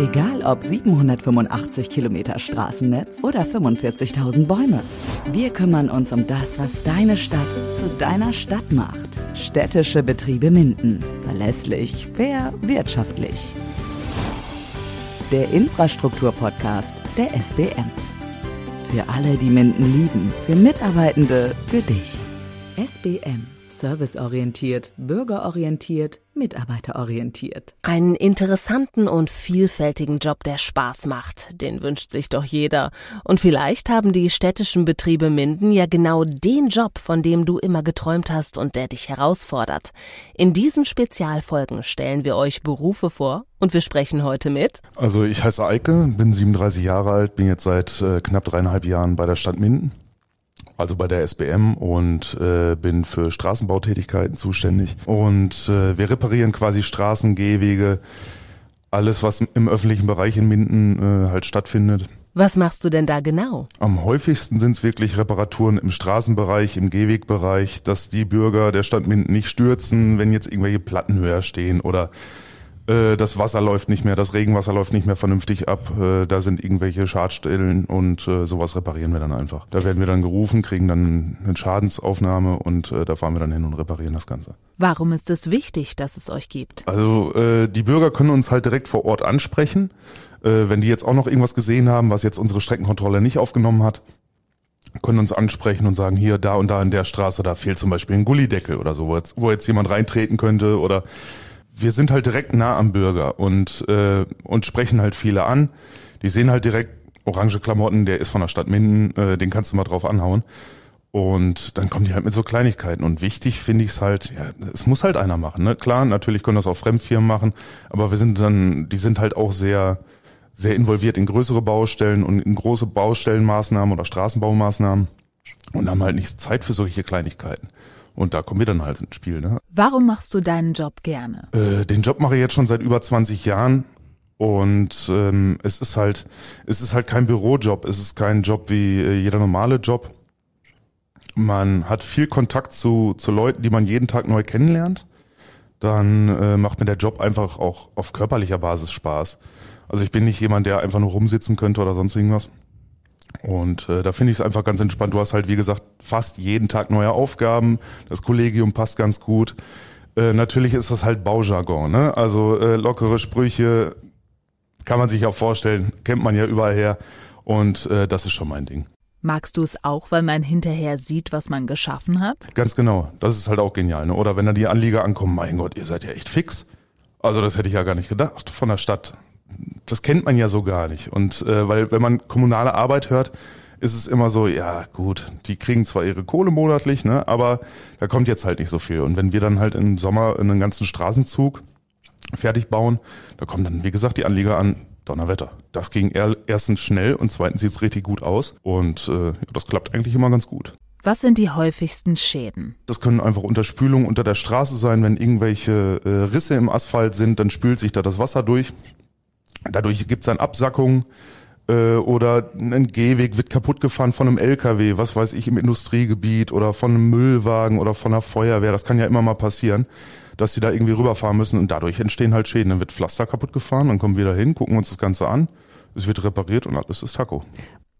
Egal ob 785 Kilometer Straßennetz oder 45.000 Bäume. Wir kümmern uns um das, was deine Stadt zu deiner Stadt macht. Städtische Betriebe Minden. Verlässlich, fair, wirtschaftlich. Der Infrastrukturpodcast der SBM. Für alle, die Minden lieben, für Mitarbeitende, für dich. SBM serviceorientiert, bürgerorientiert, mitarbeiterorientiert. Einen interessanten und vielfältigen Job, der Spaß macht, den wünscht sich doch jeder. Und vielleicht haben die städtischen Betriebe Minden ja genau den Job, von dem du immer geträumt hast und der dich herausfordert. In diesen Spezialfolgen stellen wir euch Berufe vor und wir sprechen heute mit. Also ich heiße Eike, bin 37 Jahre alt, bin jetzt seit äh, knapp dreieinhalb Jahren bei der Stadt Minden also bei der SBM und äh, bin für Straßenbautätigkeiten zuständig. Und äh, wir reparieren quasi Straßen, Gehwege, alles, was im öffentlichen Bereich in Minden äh, halt stattfindet. Was machst du denn da genau? Am häufigsten sind es wirklich Reparaturen im Straßenbereich, im Gehwegbereich, dass die Bürger der Stadt Minden nicht stürzen, wenn jetzt irgendwelche Platten höher stehen oder äh, das Wasser läuft nicht mehr, das Regenwasser läuft nicht mehr vernünftig ab, äh, da sind irgendwelche Schadstellen und äh, sowas reparieren wir dann einfach. Da werden wir dann gerufen, kriegen dann eine Schadensaufnahme und da fahren wir dann hin und reparieren das Ganze. Warum ist es wichtig, dass es euch gibt? Also die Bürger können uns halt direkt vor Ort ansprechen. Wenn die jetzt auch noch irgendwas gesehen haben, was jetzt unsere Streckenkontrolle nicht aufgenommen hat, können uns ansprechen und sagen, hier, da und da in der Straße, da fehlt zum Beispiel ein Gullideckel oder so, wo jetzt, wo jetzt jemand reintreten könnte oder wir sind halt direkt nah am Bürger und, äh, und sprechen halt viele an. Die sehen halt direkt orange Klamotten, der ist von der Stadt Minden, äh, den kannst du mal drauf anhauen. Und dann kommen die halt mit so Kleinigkeiten. Und wichtig finde ich es halt, ja, es muss halt einer machen. Ne? Klar, natürlich können das auch Fremdfirmen machen, aber wir sind dann, die sind halt auch sehr, sehr involviert in größere Baustellen und in große Baustellenmaßnahmen oder Straßenbaumaßnahmen und haben halt nicht Zeit für solche Kleinigkeiten. Und da kommen wir dann halt ins Spiel. Ne? Warum machst du deinen Job gerne? Äh, den Job mache ich jetzt schon seit über 20 Jahren. Und ähm, es ist halt, es ist halt kein Bürojob, es ist kein Job wie äh, jeder normale Job. Man hat viel Kontakt zu, zu Leuten, die man jeden Tag neu kennenlernt. Dann äh, macht mir der Job einfach auch auf körperlicher Basis Spaß. Also ich bin nicht jemand, der einfach nur rumsitzen könnte oder sonst irgendwas. Und äh, da finde ich es einfach ganz entspannt. Du hast halt, wie gesagt, fast jeden Tag neue Aufgaben. Das Kollegium passt ganz gut. Äh, natürlich ist das halt Baujargon, ne? Also äh, lockere Sprüche kann man sich auch vorstellen, kennt man ja überall her. Und äh, das ist schon mein Ding. Magst du es auch, weil man hinterher sieht, was man geschaffen hat? Ganz genau. Das ist halt auch genial. Ne? Oder wenn da die Anlieger ankommen, mein Gott, ihr seid ja echt fix. Also das hätte ich ja gar nicht gedacht von der Stadt das kennt man ja so gar nicht. Und äh, weil wenn man kommunale Arbeit hört, ist es immer so, ja gut, die kriegen zwar ihre Kohle monatlich, ne, aber da kommt jetzt halt nicht so viel. Und wenn wir dann halt im Sommer einen ganzen Straßenzug fertig bauen, da kommen dann, wie gesagt, die Anlieger an, Donnerwetter. Das ging erstens schnell und zweitens sieht es richtig gut aus. Und äh, das klappt eigentlich immer ganz gut. Was sind die häufigsten Schäden? Das können einfach Unterspülungen unter der Straße sein. Wenn irgendwelche äh, Risse im Asphalt sind, dann spült sich da das Wasser durch. Dadurch gibt es dann Absackungen äh, oder ein Gehweg wird kaputt gefahren von einem LKW, was weiß ich, im Industriegebiet oder von einem Müllwagen oder von einer Feuerwehr. Das kann ja immer mal passieren, dass sie da irgendwie rüberfahren müssen und dadurch entstehen halt Schäden. Dann wird Pflaster kaputt gefahren, dann kommen wir da hin, gucken uns das Ganze an, es wird repariert und alles ist Taco.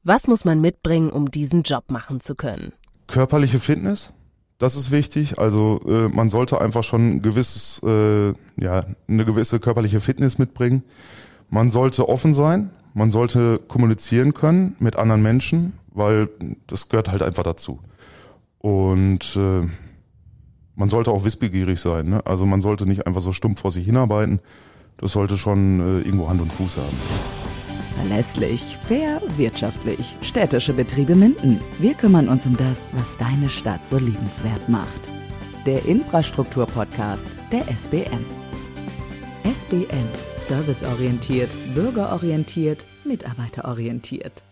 Was muss man mitbringen, um diesen Job machen zu können? Körperliche Fitness, das ist wichtig. Also äh, man sollte einfach schon ein gewisses, äh, ja, eine gewisse körperliche Fitness mitbringen. Man sollte offen sein, man sollte kommunizieren können mit anderen Menschen, weil das gehört halt einfach dazu. Und äh, man sollte auch wissbegierig sein. Ne? Also man sollte nicht einfach so stumpf vor sich hinarbeiten. Das sollte schon äh, irgendwo Hand und Fuß haben. Verlässlich, fair, wirtschaftlich. Städtische Betriebe Minden. Wir kümmern uns um das, was deine Stadt so liebenswert macht. Der Infrastruktur-Podcast der SBM. SBM. Serviceorientiert, bürgerorientiert, mitarbeiterorientiert.